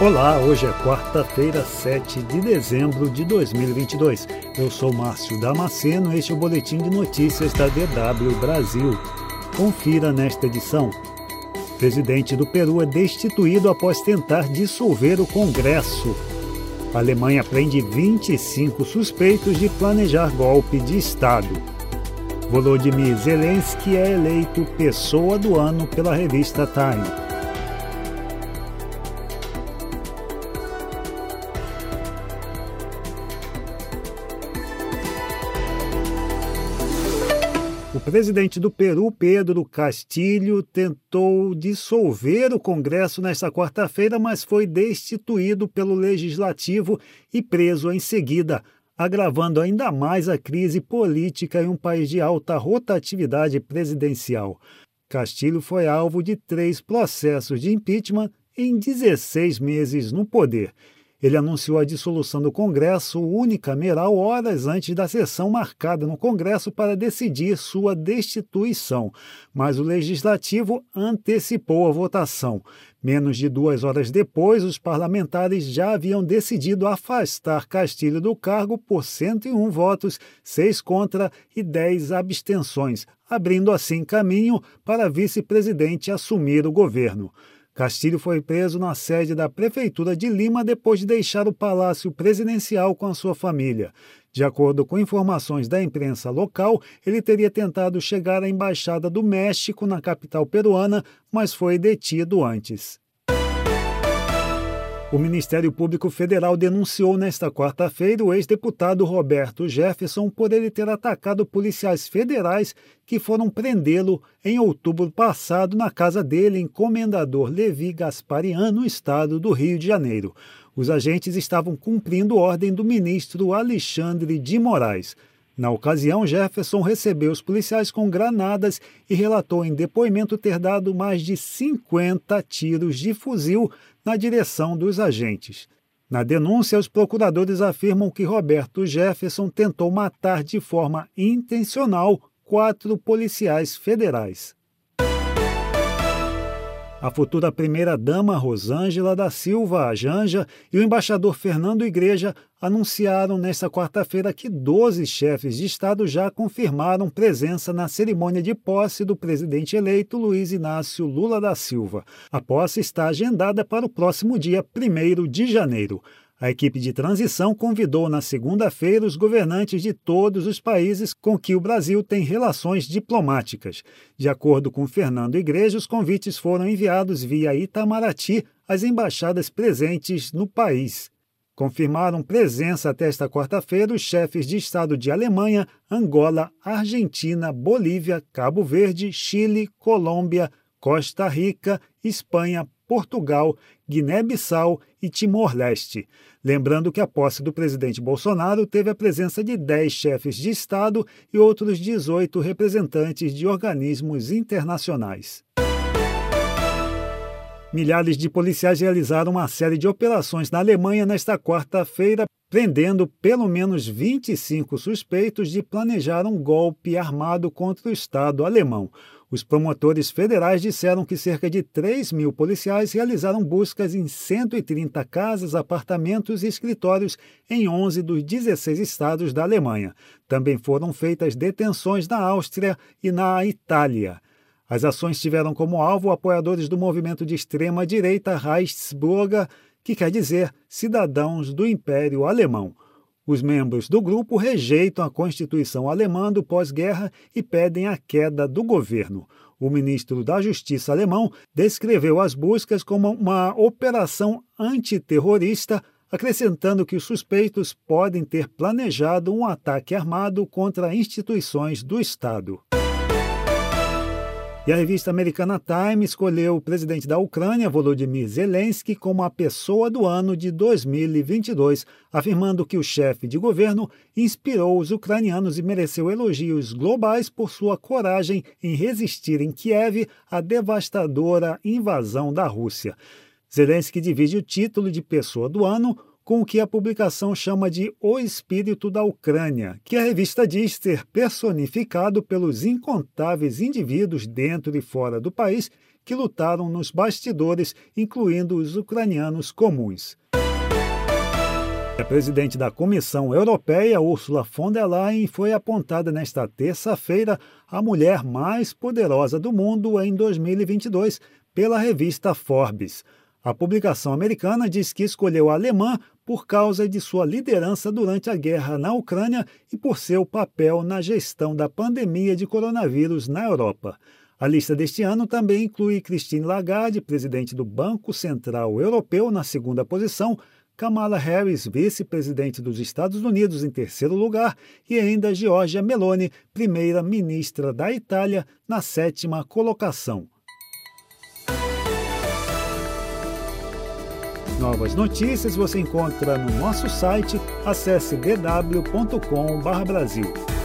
Olá, hoje é quarta-feira, 7 de dezembro de 2022. Eu sou Márcio Damasceno, este é o boletim de notícias da DW Brasil. Confira nesta edição. Presidente do Peru é destituído após tentar dissolver o Congresso. A Alemanha prende 25 suspeitos de planejar golpe de Estado. Volodymyr Zelensky é eleito Pessoa do Ano pela revista Time. O presidente do Peru, Pedro Castilho, tentou dissolver o Congresso nesta quarta-feira, mas foi destituído pelo legislativo e preso em seguida, agravando ainda mais a crise política em um país de alta rotatividade presidencial. Castilho foi alvo de três processos de impeachment em 16 meses no poder ele anunciou a dissolução do Congresso unicameral horas antes da sessão marcada no Congresso para decidir sua destituição, mas o Legislativo antecipou a votação. Menos de duas horas depois, os parlamentares já haviam decidido afastar Castilho do cargo por 101 votos, 6 contra e 10 abstenções, abrindo assim caminho para vice-presidente assumir o governo. Castilho foi preso na sede da Prefeitura de Lima depois de deixar o palácio presidencial com a sua família. De acordo com informações da imprensa local, ele teria tentado chegar à Embaixada do México na capital peruana, mas foi detido antes. O Ministério Público Federal denunciou nesta quarta-feira o ex-deputado Roberto Jefferson por ele ter atacado policiais federais que foram prendê-lo em outubro passado na casa dele em Comendador Levi Gasparian, no estado do Rio de Janeiro. Os agentes estavam cumprindo ordem do ministro Alexandre de Moraes. Na ocasião, Jefferson recebeu os policiais com granadas e relatou em depoimento ter dado mais de 50 tiros de fuzil na direção dos agentes. Na denúncia, os procuradores afirmam que Roberto Jefferson tentou matar de forma intencional quatro policiais federais. A futura primeira-dama Rosângela da Silva, a Janja, e o embaixador Fernando Igreja anunciaram nesta quarta-feira que 12 chefes de Estado já confirmaram presença na cerimônia de posse do presidente eleito Luiz Inácio Lula da Silva. A posse está agendada para o próximo dia 1 de janeiro. A equipe de transição convidou na segunda-feira os governantes de todos os países com que o Brasil tem relações diplomáticas. De acordo com Fernando Igreja, os convites foram enviados via Itamaraty às embaixadas presentes no país. Confirmaram presença até esta quarta-feira os chefes de Estado de Alemanha, Angola, Argentina, Bolívia, Cabo Verde, Chile, Colômbia, Costa Rica, Espanha, Portugal, Guiné-Bissau e Timor-Leste. Lembrando que a posse do presidente Bolsonaro teve a presença de 10 chefes de Estado e outros 18 representantes de organismos internacionais. Milhares de policiais realizaram uma série de operações na Alemanha nesta quarta-feira, prendendo pelo menos 25 suspeitos de planejar um golpe armado contra o Estado alemão. Os promotores federais disseram que cerca de 3 mil policiais realizaram buscas em 130 casas, apartamentos e escritórios em 11 dos 16 estados da Alemanha. Também foram feitas detenções na Áustria e na Itália. As ações tiveram como alvo apoiadores do movimento de extrema-direita Reichsbürger, que quer dizer cidadãos do Império Alemão. Os membros do grupo rejeitam a Constituição alemã do pós-guerra e pedem a queda do governo. O ministro da Justiça alemão descreveu as buscas como uma operação antiterrorista, acrescentando que os suspeitos podem ter planejado um ataque armado contra instituições do Estado. E a revista americana Time escolheu o presidente da Ucrânia, Volodymyr Zelensky, como a pessoa do ano de 2022, afirmando que o chefe de governo inspirou os ucranianos e mereceu elogios globais por sua coragem em resistir em Kiev à devastadora invasão da Rússia. Zelensky divide o título de pessoa do ano com o que a publicação chama de O Espírito da Ucrânia, que a revista diz ter personificado pelos incontáveis indivíduos dentro e fora do país que lutaram nos bastidores, incluindo os ucranianos comuns. A presidente da Comissão Europeia, Ursula von der Leyen, foi apontada nesta terça-feira a mulher mais poderosa do mundo em 2022 pela revista Forbes. A publicação americana diz que escolheu a alemã por causa de sua liderança durante a guerra na Ucrânia e por seu papel na gestão da pandemia de coronavírus na Europa. A lista deste ano também inclui Christine Lagarde, presidente do Banco Central Europeu, na segunda posição, Kamala Harris, vice-presidente dos Estados Unidos, em terceiro lugar, e ainda Giorgia Meloni, primeira-ministra da Itália, na sétima colocação. Novas notícias você encontra no nosso site. Acesse dw.com/brasil.